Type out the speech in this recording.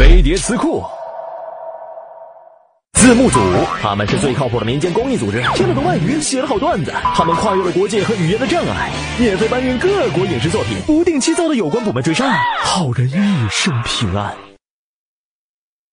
飞碟词库。字幕组，他们是最靠谱的民间公益组织，听了懂外语，写了好段子。他们跨越了国界和语言的障碍，免费搬运各国影视作品，不定期遭到有关部门追杀，好人一生平安。